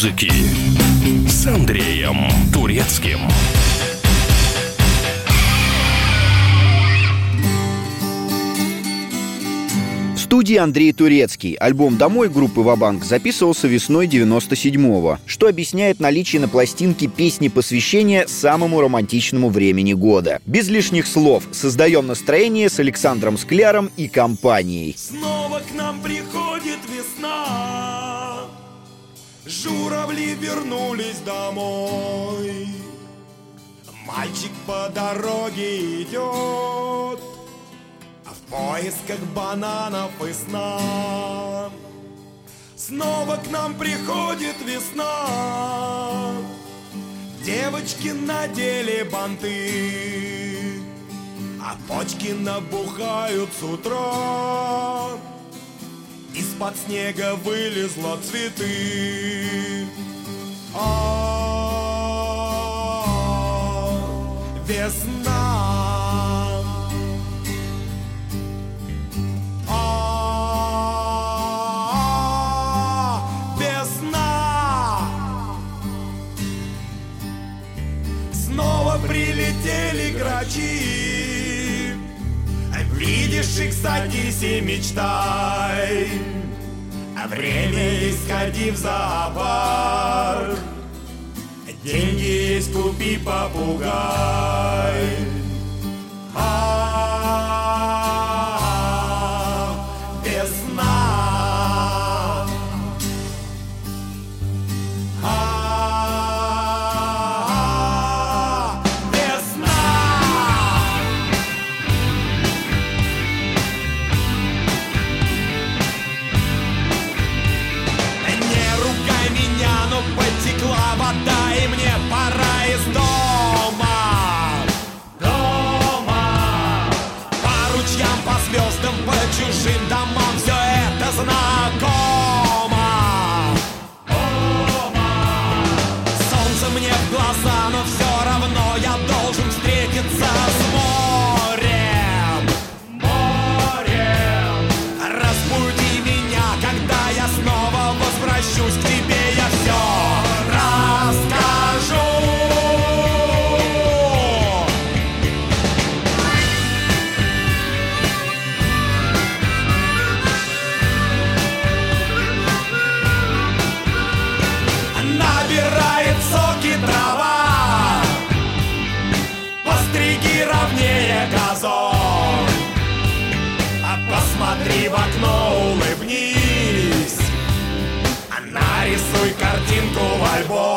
музыки с Андреем Турецким. студии Андрей Турецкий. Альбом «Домой» группы «Вабанк» записывался весной 97-го, что объясняет наличие на пластинке песни посвящения самому романтичному времени года. Без лишних слов создаем настроение с Александром Скляром и компанией. Снова к нам приходит Журавли вернулись домой. Мальчик по дороге идет, в поисках бананов и сна. Снова к нам приходит весна. Девочки надели банты А почки набухают с утра Из-под снега вылезла цветы. А Весна. Прилетели грачи Видишь их, садись и мечтай. А время есть, ходи в зоопарк. Деньги есть, купи попугай В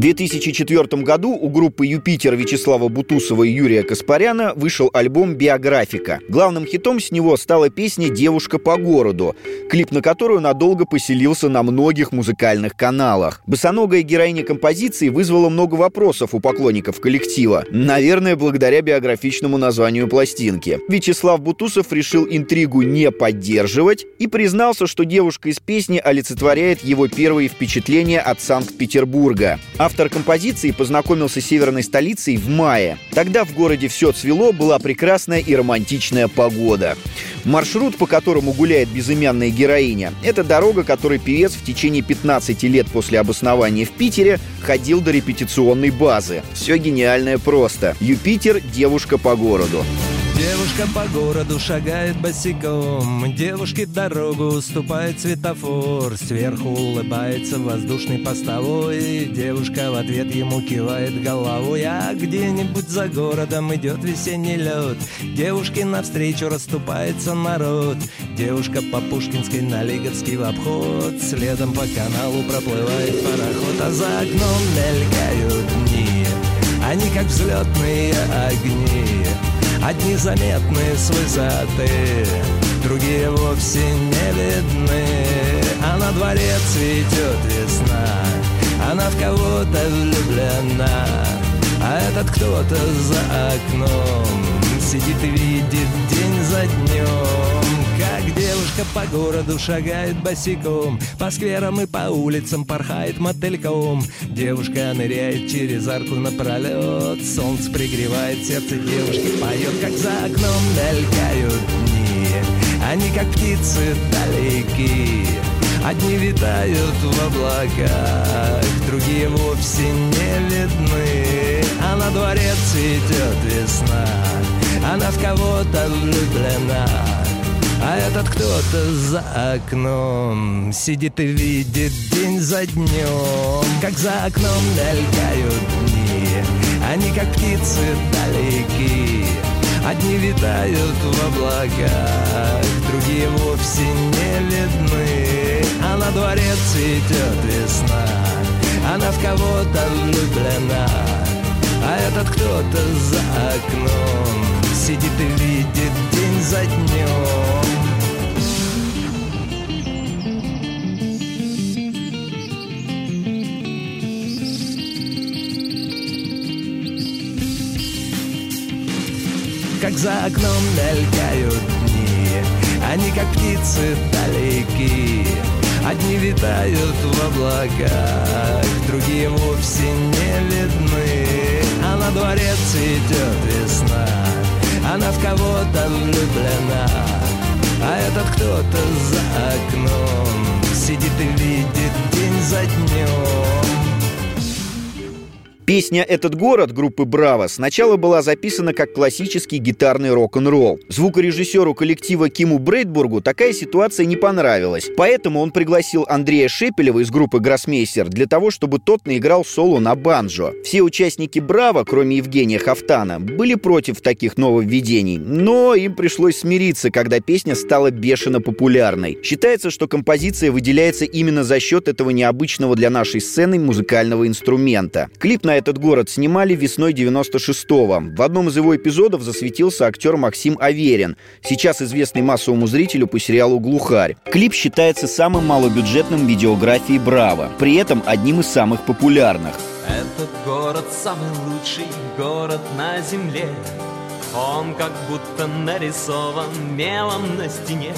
2004 году у группы «Юпитер» Вячеслава Бутусова и Юрия Каспаряна вышел альбом «Биографика». Главным хитом с него стала песня «Девушка по городу», клип на которую надолго поселился на многих музыкальных каналах. Босоногая героиня композиции вызвала много вопросов у поклонников коллектива. Наверное, благодаря биографичному названию пластинки. Вячеслав Бутусов решил интригу не поддерживать и признался, что девушка из песни олицетворяет его первые впечатления от Санкт-Петербурга. А Автор композиции познакомился с северной столицей в мае. Тогда в городе все цвело, была прекрасная и романтичная погода. Маршрут, по которому гуляет безымянная героиня, это дорога, которой певец в течение 15 лет после обоснования в Питере ходил до репетиционной базы. Все гениальное просто. Юпитер – девушка по городу. Девушка по городу шагает босиком. Девушке дорогу уступает светофор. Сверху улыбается воздушный постовой. Девушка в ответ ему кивает головой. А где-нибудь за городом идет весенний лед. Девушке навстречу расступается народ. Девушка по Пушкинской на Лиговский в обход. Следом по каналу проплывает пароход. А за окном мелькают дни. Они как взлетные огни Одни заметны с высоты, другие вовсе не видны. А на дворе цветет весна, она в кого-то влюблена. А этот кто-то за окном сидит и видит день за днем. Как девушка по городу шагает босиком По скверам и по улицам порхает мотыльком Девушка ныряет через арку напролет Солнце пригревает сердце девушки Поет, как за окном мелькают дни Они как птицы далеки Одни витают в облаках, другие вовсе не видны. А на дворе цветет весна, она в кого-то влюблена. А этот кто-то за окном Сидит и видит день за днем. Как за окном мелькают дни Они как птицы далеки. Одни витают в облаках Другие вовсе не видны. А на дворе цветет весна Она в кого-то влюблена. А этот кто-то за окном Сидит и видит день за днем как за окном мелькают дни Они как птицы далеки. Одни витают в облаках Другие вовсе не видны. А на дворе цветет весна Она в кого-то влюблена А этот кто-то за окном Сидит и видит день за днем Песня «Этот город» группы «Браво» сначала была записана как классический гитарный рок-н-ролл. Звукорежиссеру коллектива Киму Брейдбургу такая ситуация не понравилась, поэтому он пригласил Андрея Шепелева из группы «Гроссмейстер» для того, чтобы тот наиграл соло на банджо. Все участники «Браво», кроме Евгения Хафтана, были против таких нововведений, но им пришлось смириться, когда песня стала бешено популярной. Считается, что композиция выделяется именно за счет этого необычного для нашей сцены музыкального инструмента. Клип на этот город снимали весной 96-го. В одном из его эпизодов засветился актер Максим Аверин, сейчас известный массовому зрителю по сериалу «Глухарь». Клип считается самым малобюджетным видеографией «Браво», при этом одним из самых популярных. Этот город самый лучший город на земле Он как будто нарисован мелом на стене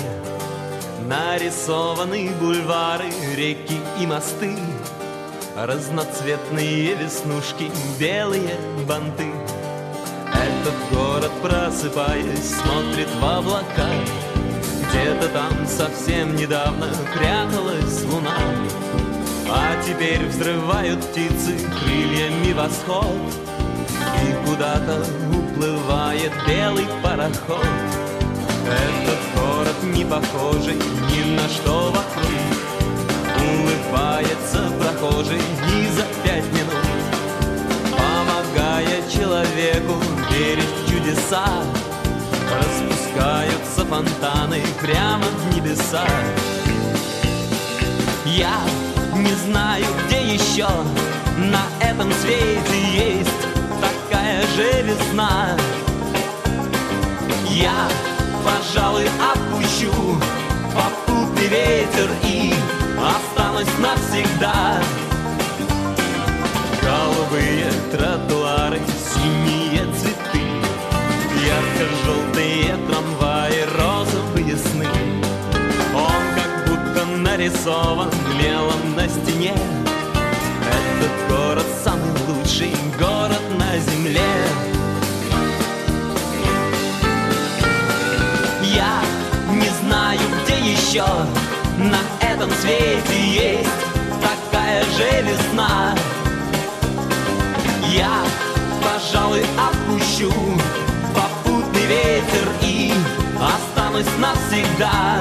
Нарисованы бульвары, реки и мосты Разноцветные веснушки, белые банты. Этот город, просыпаясь, смотрит в облака. Где-то там совсем недавно пряталась луна. А теперь взрывают птицы крыльями восход. И куда-то уплывает белый пароход. Этот город не похожий ни на что вокруг Улыбается прохожий и за пять минут. Помогая человеку верить в чудеса Распускаются фонтаны прямо в небеса. Я не знаю, где еще на этом свете есть такая же весна. Я, пожалуй, отпущу попутный ветер и осталось навсегда. Голубые тротуары, синие цветы, ярко-желтые трамваи, розовые сны. Он как будто нарисован мелом на стене. Этот город самый лучший город на земле. Я не знаю, где еще весна? Я, пожалуй, отпущу попутный ветер и останусь навсегда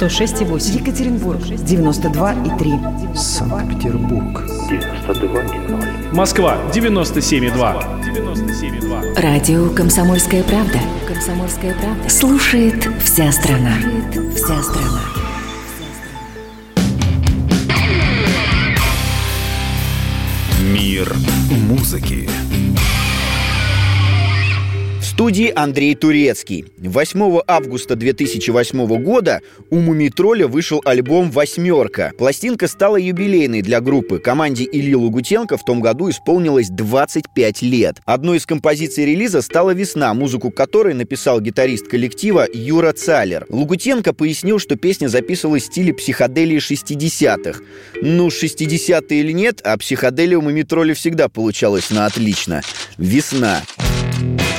106,8. Екатеринбург 92,3. Санкт-Петербург. 92,0. Москва 97,2. 97,2. Радио «Комсомольская правда». «Комсомольская правда». Слушает вся страна. Слушает вся страна. Мир музыки. Студии Андрей Турецкий. 8 августа 2008 года у Мумитроля вышел альбом «Восьмерка». Пластинка стала юбилейной для группы. Команде Ильи Лугутенко в том году исполнилось 25 лет. Одной из композиций релиза стала «Весна», музыку которой написал гитарист коллектива Юра Цалер. Лугутенко пояснил, что песня записывалась в стиле психоделии 60-х. Ну, 60-е или нет, а психоделия у Мумитроля всегда получалась на отлично. «Весна». Весна,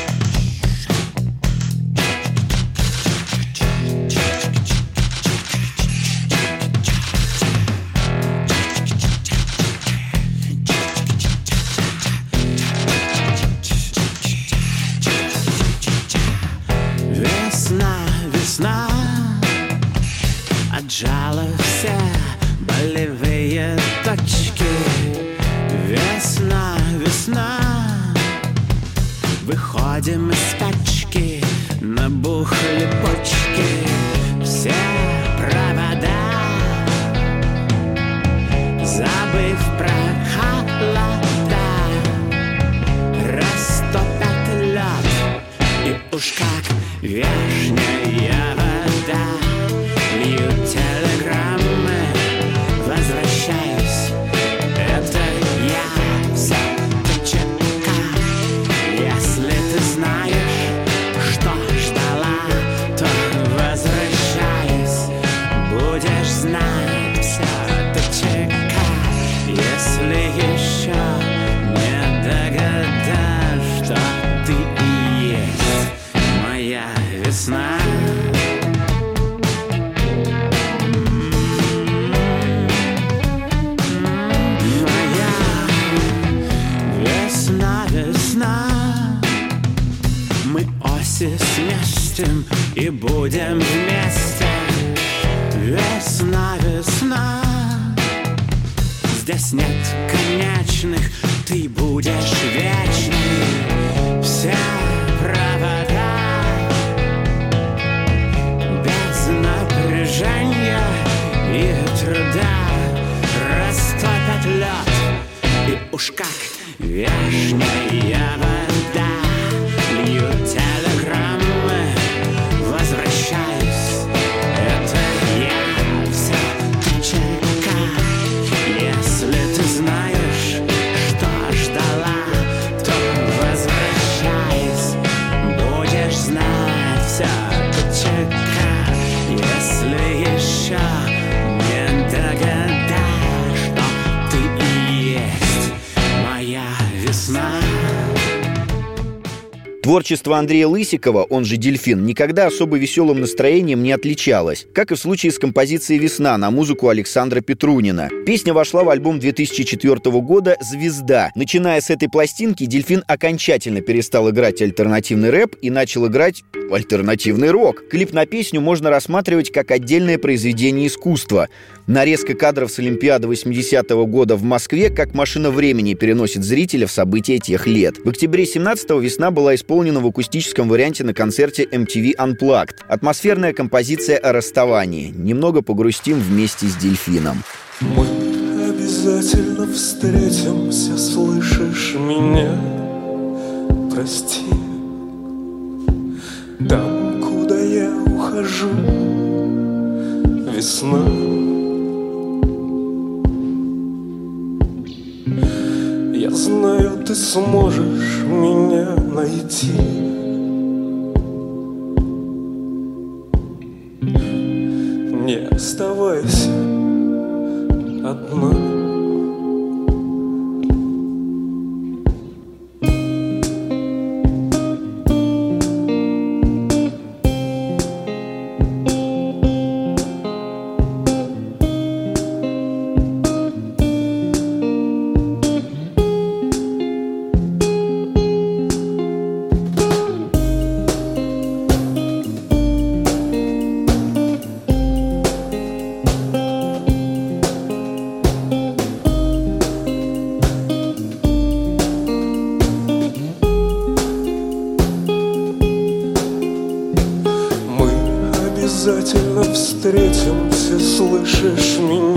весна. Моя весна, весна. Мы оси сместим и будем вместе. Весна, весна. Здесь нет конечных, ты будешь вечный. Все уж как вешняя. вода Творчество Андрея Лысикова, он же «Дельфин», никогда особо веселым настроением не отличалось, как и в случае с композицией «Весна» на музыку Александра Петрунина. Песня вошла в альбом 2004 года «Звезда». Начиная с этой пластинки, «Дельфин» окончательно перестал играть альтернативный рэп и начал играть альтернативный рок. Клип на песню можно рассматривать как отдельное произведение искусства. Нарезка кадров с Олимпиады 80-го года в Москве как машина времени переносит зрителя в события тех лет. В октябре 17-го «Весна» была исполнена в акустическом варианте на концерте MTV Unplugged. Атмосферная композиция о расставании. Немного погрустим вместе с дельфином. Мы обязательно встретимся, слышишь меня? Прости, там, куда я ухожу, весна. Знаю, ты сможешь меня найти. Не оставайся одна. Встретимся, слышишь меня?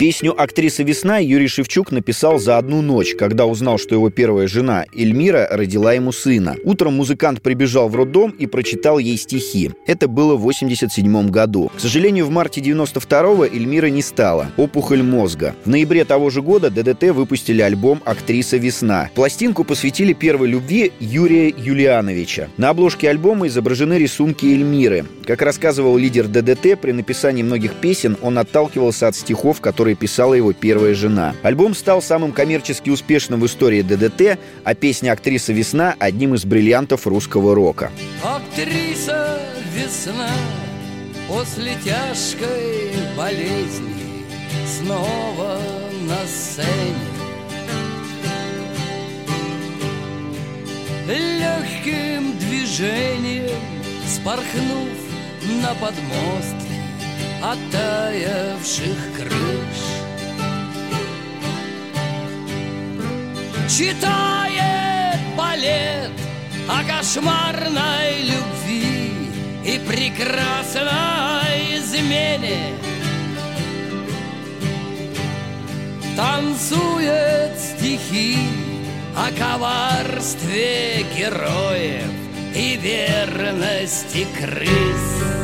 Песню «Актриса весна» Юрий Шевчук написал за одну ночь, когда узнал, что его первая жена Эльмира родила ему сына. Утром музыкант прибежал в роддом и прочитал ей стихи. Это было в 87 году. К сожалению, в марте 92-го Эльмира не стало. Опухоль мозга. В ноябре того же года ДДТ выпустили альбом «Актриса весна». Пластинку посвятили первой любви Юрия Юлиановича. На обложке альбома изображены рисунки Эльмиры. Как рассказывал лидер ДДТ, при написании многих песен он отталкивался от стихов, которые писала его первая жена. Альбом стал самым коммерчески успешным в истории ДДТ, а песня «Актриса весна» одним из бриллиантов русского рока. Актриса весна после тяжкой болезни снова на сцене. Легким движением спорхнув на подмостки оттаявших крыш. Читает балет о кошмарной любви и прекрасной измене. Танцует стихи о коварстве героев и верности крыс.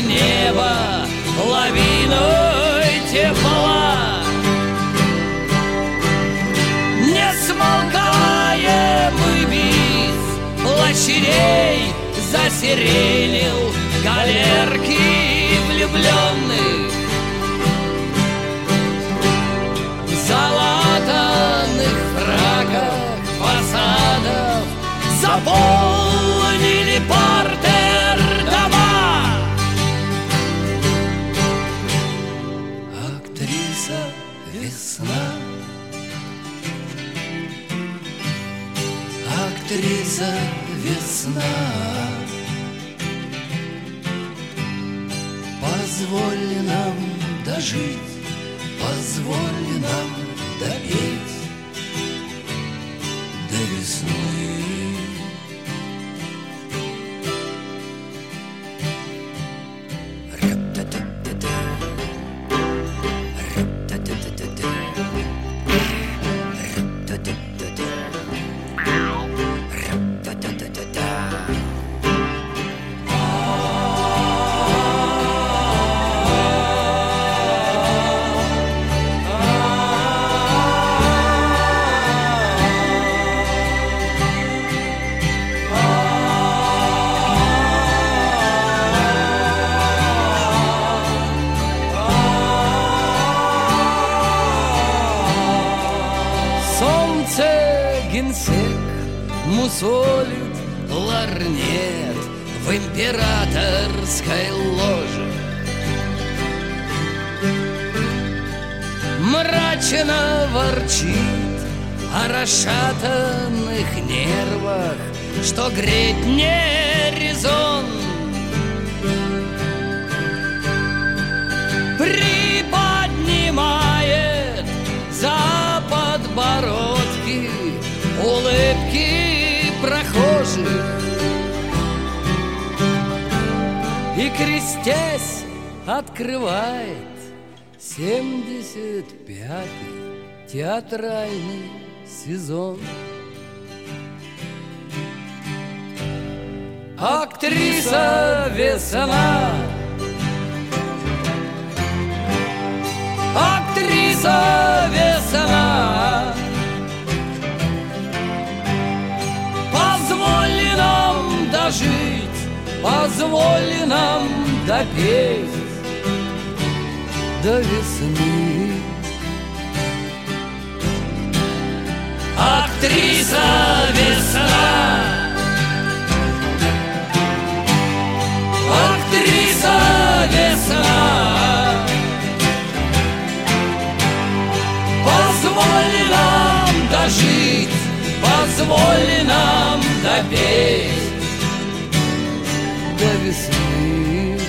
Неба лавиной тепла. Не смолкаемый бис площадей засиренил галерки влюбленных. Залатанных фраках фасадов заполнили Позволь нам дожить, позволь нам допеть до весны. Прохожих И крестясь открывает семьдесят пятый театральный сезон. Актриса весна. Актриса весна дожить Позволь нам допеть До весны. Актриса весна. Актриса весна. Позволь нам дожить, позволь нам допеть до весны.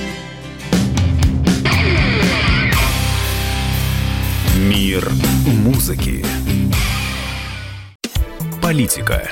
Мир музыки. Политика.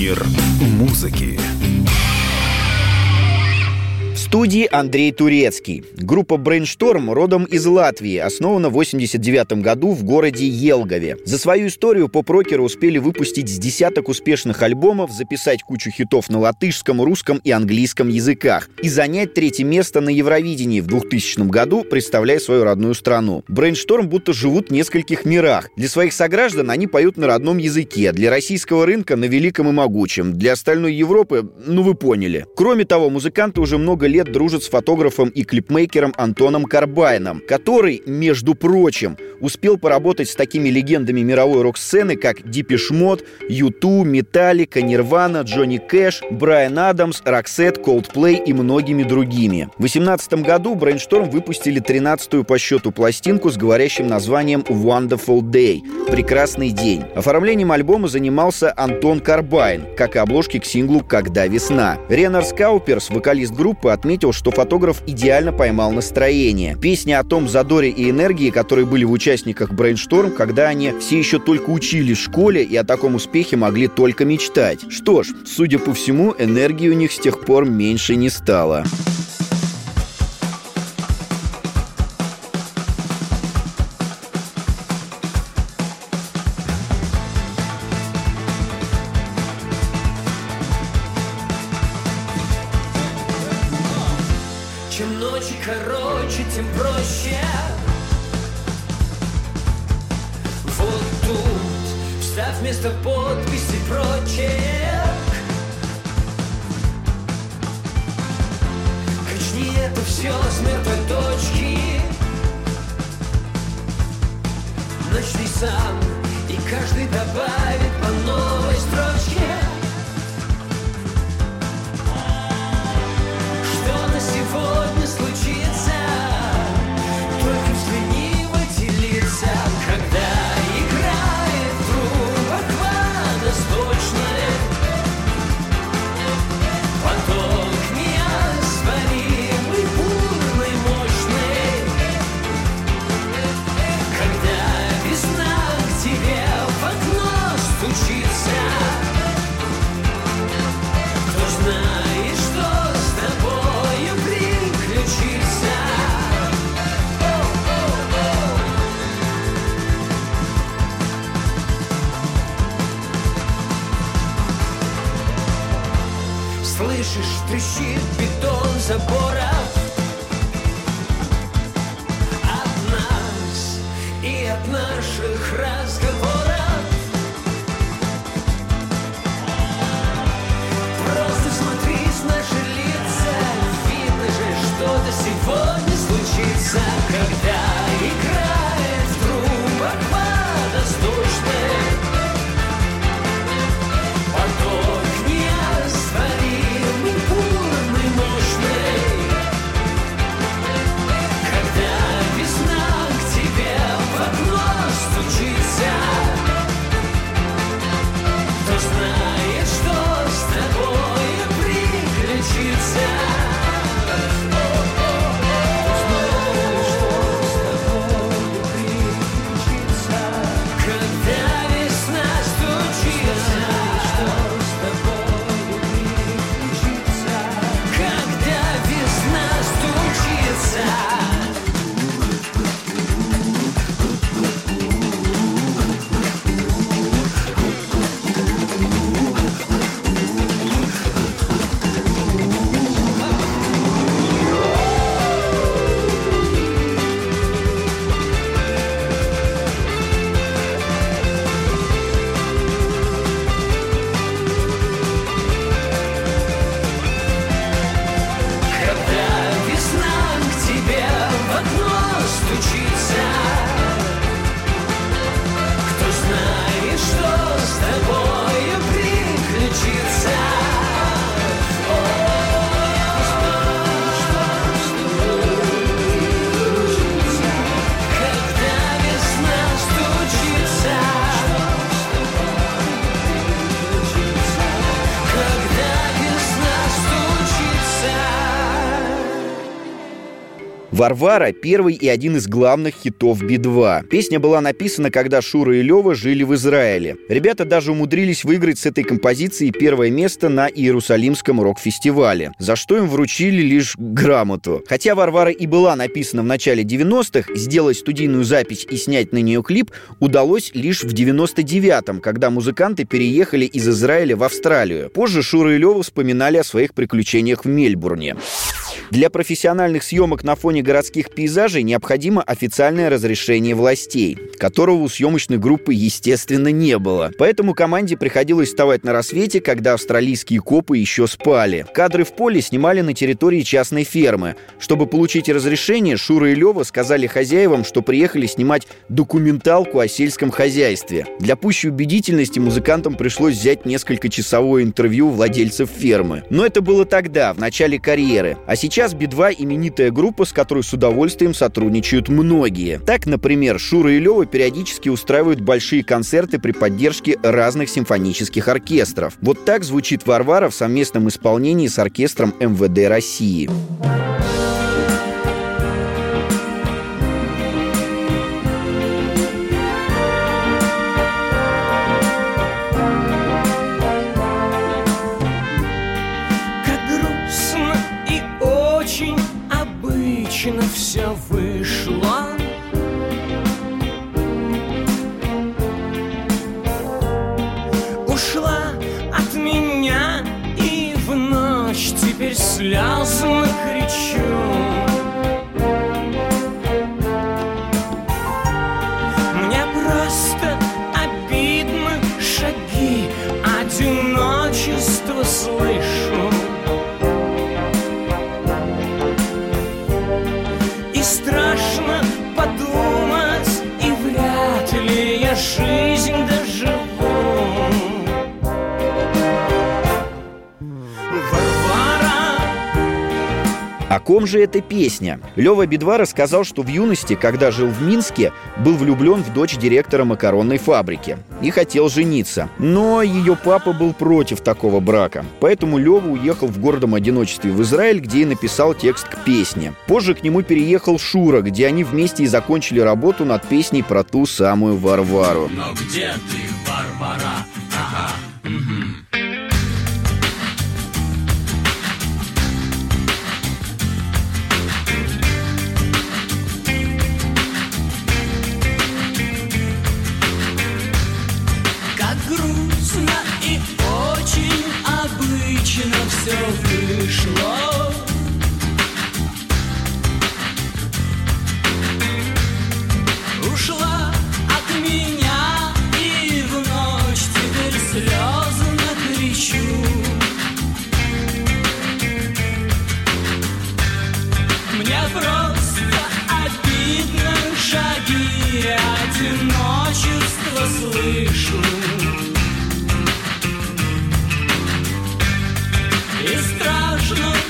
Мир музыки. Студии Андрей Турецкий. Группа Brainstorm родом из Латвии, основана в 89 году в городе Елгове. За свою историю поп-рокеры успели выпустить с десяток успешных альбомов, записать кучу хитов на латышском, русском и английском языках и занять третье место на Евровидении в 2000 году, представляя свою родную страну. Brainstorm будто живут в нескольких мирах. Для своих сограждан они поют на родном языке, для российского рынка на великом и могучем, для остальной Европы, ну вы поняли. Кроме того, музыканты уже много лет дружит с фотографом и клипмейкером Антоном Карбайном, который, между прочим, успел поработать с такими легендами мировой рок-сцены, как Depeche Mode, U2, Metallica, Nirvana, Джонни Кэш, Брайан Адамс, Roxette, Coldplay и многими другими. В 2018 году Brainstorm выпустили 13-ю по счету пластинку с говорящим названием Wonderful Day – «Прекрасный день». Оформлением альбома занимался Антон Карбайн, как и обложки к синглу «Когда весна». Ренар Скауперс, вокалист группы, отметил, отметил, что фотограф идеально поймал настроение. Песня о том задоре и энергии, которые были в участниках Brainstorm, когда они все еще только учились в школе и о таком успехе могли только мечтать. Что ж, судя по всему, энергии у них с тех пор меньше не стало. «Варвара» — первый и один из главных хитов Би-2. Песня была написана, когда Шура и Лева жили в Израиле. Ребята даже умудрились выиграть с этой композицией первое место на Иерусалимском рок-фестивале, за что им вручили лишь грамоту. Хотя «Варвара» и была написана в начале 90-х, сделать студийную запись и снять на нее клип удалось лишь в 99-м, когда музыканты переехали из Израиля в Австралию. Позже Шура и Лева вспоминали о своих приключениях в Мельбурне. Для профессиональных съемок на фоне городских пейзажей необходимо официальное разрешение властей, которого у съемочной группы, естественно, не было. Поэтому команде приходилось вставать на рассвете, когда австралийские копы еще спали. Кадры в поле снимали на территории частной фермы. Чтобы получить разрешение, Шура и Лева сказали хозяевам, что приехали снимать документалку о сельском хозяйстве. Для пущей убедительности музыкантам пришлось взять несколько часовое интервью владельцев фермы. Но это было тогда, в начале карьеры. А сейчас Сейчас Би-2 именитая группа, с которой с удовольствием сотрудничают многие. Так, например, Шура и Лева периодически устраивают большие концерты при поддержке разных симфонических оркестров. Вот так звучит Варвара в совместном исполнении с оркестром МВД России. Как слезно кричу ком же эта песня? Лева Бедва рассказал, что в юности, когда жил в Минске, был влюблен в дочь директора макаронной фабрики и хотел жениться. Но ее папа был против такого брака. Поэтому Лева уехал в гордом одиночестве в Израиль, где и написал текст к песне. Позже к нему переехал Шура, где они вместе и закончили работу над песней про ту самую Варвару. Но где ты, Варвара? Обычно все вышло. Ушла от меня и в ночь теперь слезно кричу. Мне просто обидно шаги одиночества слышу. Krishna.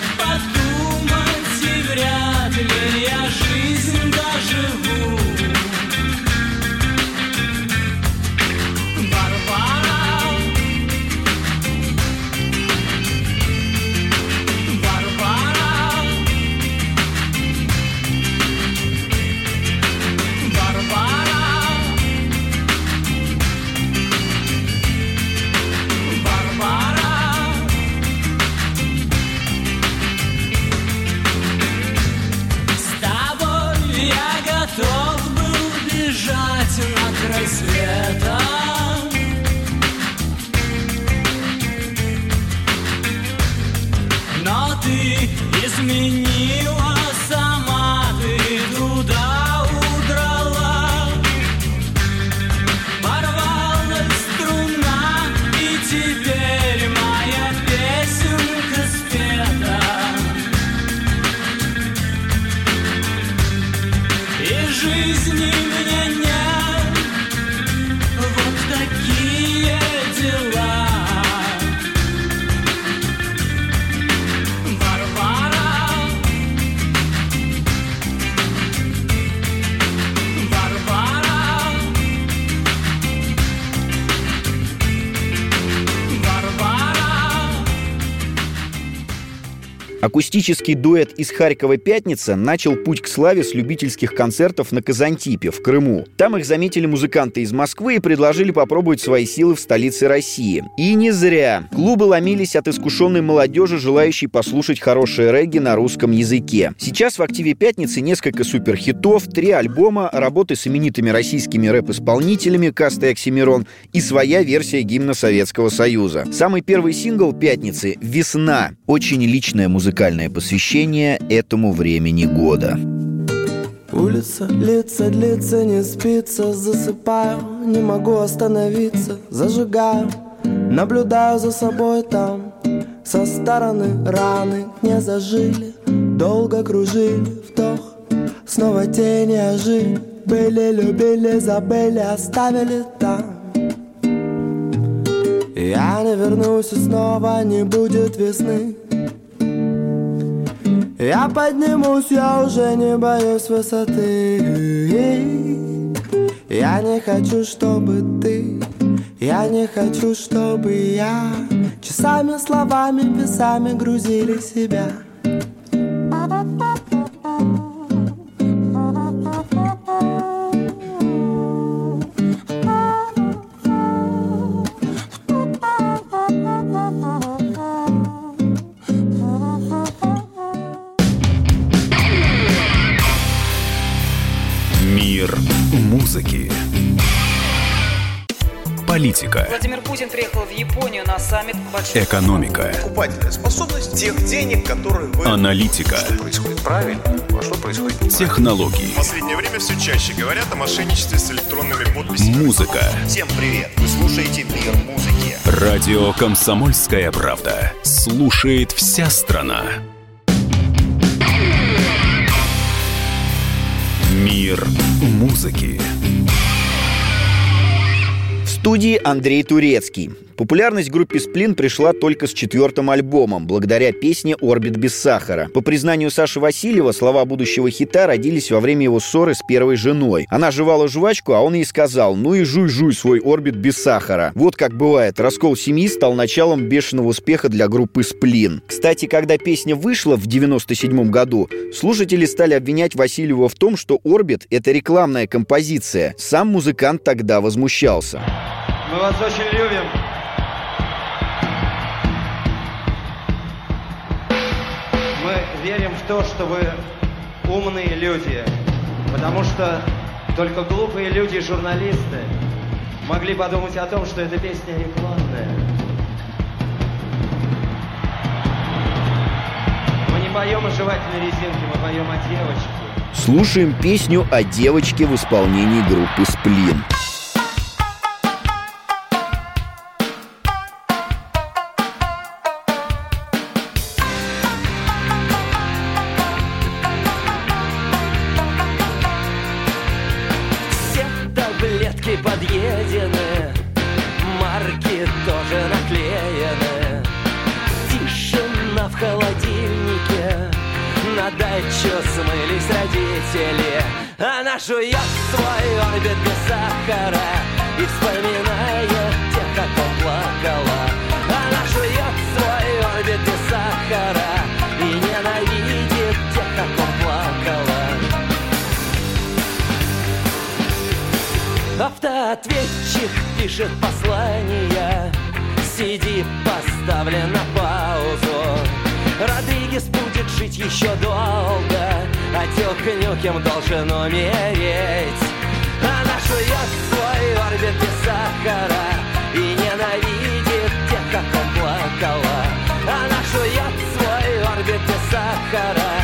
Акустический дуэт из Харькова «Пятница» начал путь к славе с любительских концертов на Казантипе, в Крыму. Там их заметили музыканты из Москвы и предложили попробовать свои силы в столице России. И не зря. Клубы ломились от искушенной молодежи, желающей послушать хорошее регги на русском языке. Сейчас в активе «Пятницы» несколько суперхитов, три альбома, работы с именитыми российскими рэп-исполнителями Каста и Оксимирон и своя версия гимна Советского Союза. Самый первый сингл «Пятницы» — «Весна». Очень личное музыкальное посвящение этому времени года. Улица, лица, длится, не спится. Засыпаю, не могу остановиться. Зажигаю, наблюдаю за собой там. Со стороны раны не зажили. Долго кружили, вдох Снова тени ожили. Были, любили, забыли, оставили там. Я не вернусь и снова не будет весны Я поднимусь, я уже не боюсь высоты. Я не хочу, чтобы ты Я не хочу, чтобы я Часами, словами, весами грузили себя Экономика. Покупательная способность тех денег, которые вы... Аналитика. Что происходит правильно, а что происходит Технологии. В последнее время все чаще говорят о мошенничестве с электронными подписями. Музыка. Всем привет! Вы слушаете «Мир музыки». Радио «Комсомольская правда». Слушает вся страна. Мир музыки. В студии Андрей Турецкий. Популярность группе «Сплин» пришла только с четвертым альбомом, благодаря песне «Орбит без сахара». По признанию Саши Васильева, слова будущего хита родились во время его ссоры с первой женой. Она жевала жвачку, а он ей сказал «Ну и жуй-жуй свой «Орбит» без сахара». Вот как бывает, раскол семьи стал началом бешеного успеха для группы «Сплин». Кстати, когда песня вышла в 97 году, слушатели стали обвинять Васильева в том, что «Орбит» — это рекламная композиция. Сам музыкант тогда возмущался. Мы вас очень любим. То, что вы умные люди, потому что только глупые люди, журналисты, могли подумать о том, что эта песня рекламная. Мы не поем о жевательной резинке, мы поем о девочке. Слушаем песню о девочке в исполнении группы «Сплин». Автоответчик пишет послание. CD поставлен на паузу. Родригес будет жить еще долго А Тёк Нюкем должен умереть. Она жует свой орбит без сахара И ненавидит тех, как он плакала. Она жует свой орбит без сахара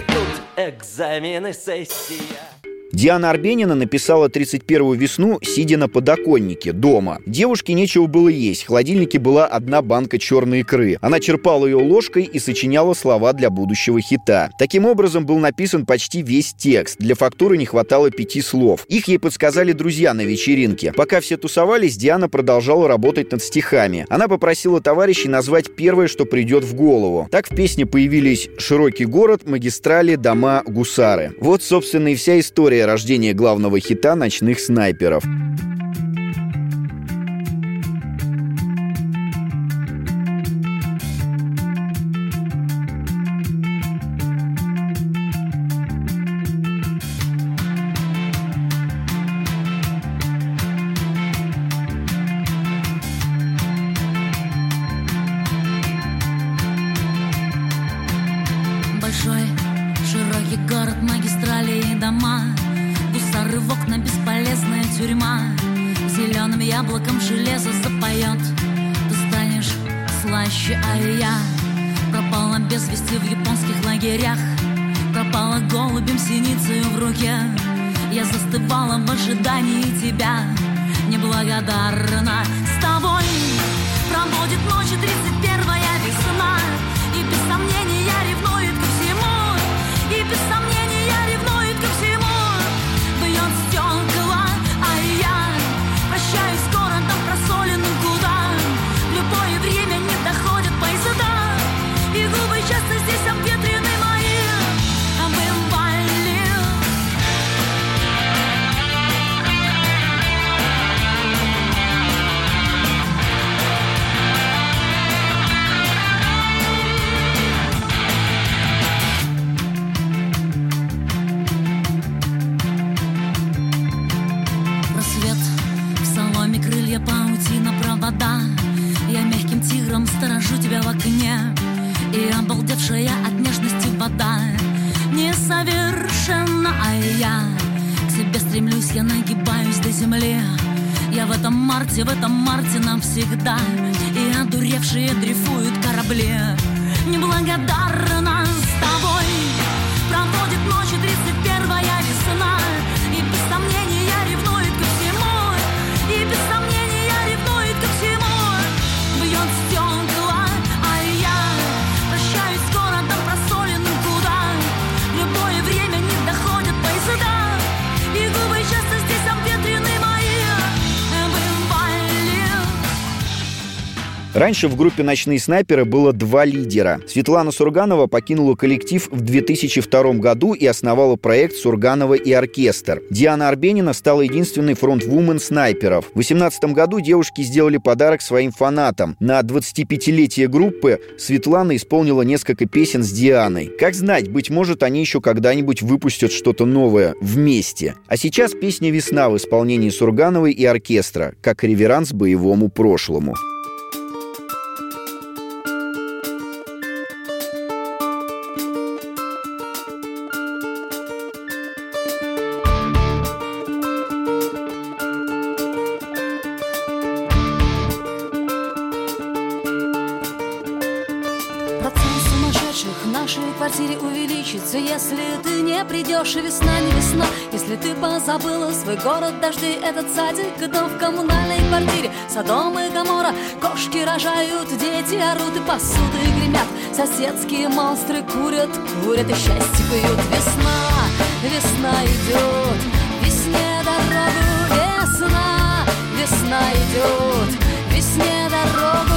институт, экзамены, сессия. Диана Арбенина написала 31-ю весну, сидя на подоконнике дома. Девушке нечего было есть, в холодильнике была одна банка черной икры. Она черпала ее ложкой и сочиняла слова для будущего хита. Таким образом был написан почти весь текст. Для фактуры не хватало пяти слов. Их ей подсказали друзья на вечеринке. Пока все тусовались, Диана продолжала работать над стихами. Она попросила товарищей назвать первое, что придет в голову. Так в песне появились «Широкий город», «Магистрали», «Дома», «Гусары». Вот, собственно, и вся история рождения главного хита «Ночных снайперов». Руке Я застывала в ожидании тебя. Неблагодарна С тобой. Проводит ночи 31-я провода Я мягким тигром сторожу тебя в окне. И обалдевшая от нежности вода. Несовершенна, а я К себе стремлюсь, я нагибаюсь до земли. Я в этом марте, в этом марте навсегда. И одуревшие дрейфуют корабли. Неблагодарна с тобой Раньше в группе «Ночные снайперы» было два лидера. Светлана Сурганова покинула коллектив в 2002 году и основала проект «Сурганова и оркестр». Диана Арбенина стала единственной фронтвумен снайперов. В 2018 году девушки сделали подарок своим фанатам. На 25-летие группы Светлана исполнила несколько песен с Дианой. Как знать, быть может, они еще когда-нибудь выпустят что-то новое вместе. А сейчас песня «Весна» в исполнении Сургановой и оркестра, как реверанс боевому прошлому. Увеличится Если ты не придешь, и весна не весна Если ты позабыла свой город, дожди Этот садик, дом в коммунальной квартире Содом и Гамора, кошки рожают Дети орут и посуды гремят Соседские монстры курят, курят и счастье пьют Весна, весна идет, весне дорогу Весна, весна идет, весне дорогу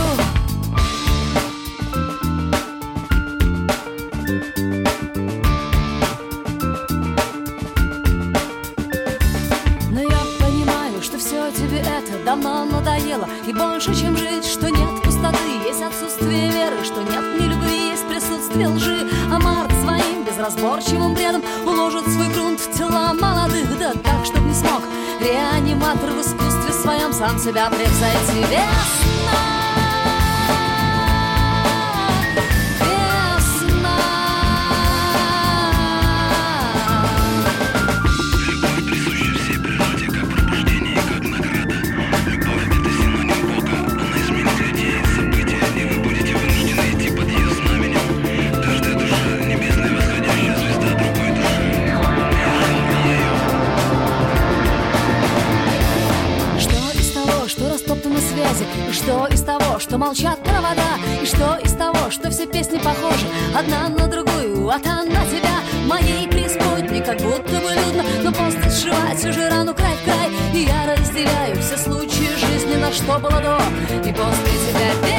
Больше, чем жить, что нет пустоты Есть отсутствие веры, что нет ни любви Есть присутствие лжи, а март своим безразборчивым бредом Уложит свой грунт в тела молодых Да так, чтоб не смог. Реаниматор в искусстве своем Сам себя превзойти. Весна молчат провода. И что из того, что все песни похожи? Одна на другую, а та на тебя. Моей преисподней как будто бы людно Но после сшивать уже рану край в край. И я разделяю все случаи жизни На что было до. И после тебя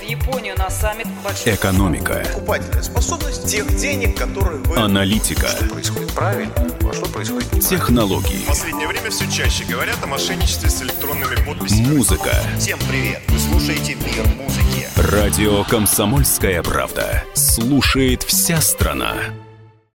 в Японию на саммит большой... Экономика. Покупательная способность тех денег, которые вы... Аналитика. Что происходит правильно, а что происходит неправильно. Технологии. В последнее время все чаще говорят о мошенничестве с электронными подписями. Музыка. Всем привет! Вы слушаете «Мир музыки». Радио «Комсомольская правда». Слушает вся страна.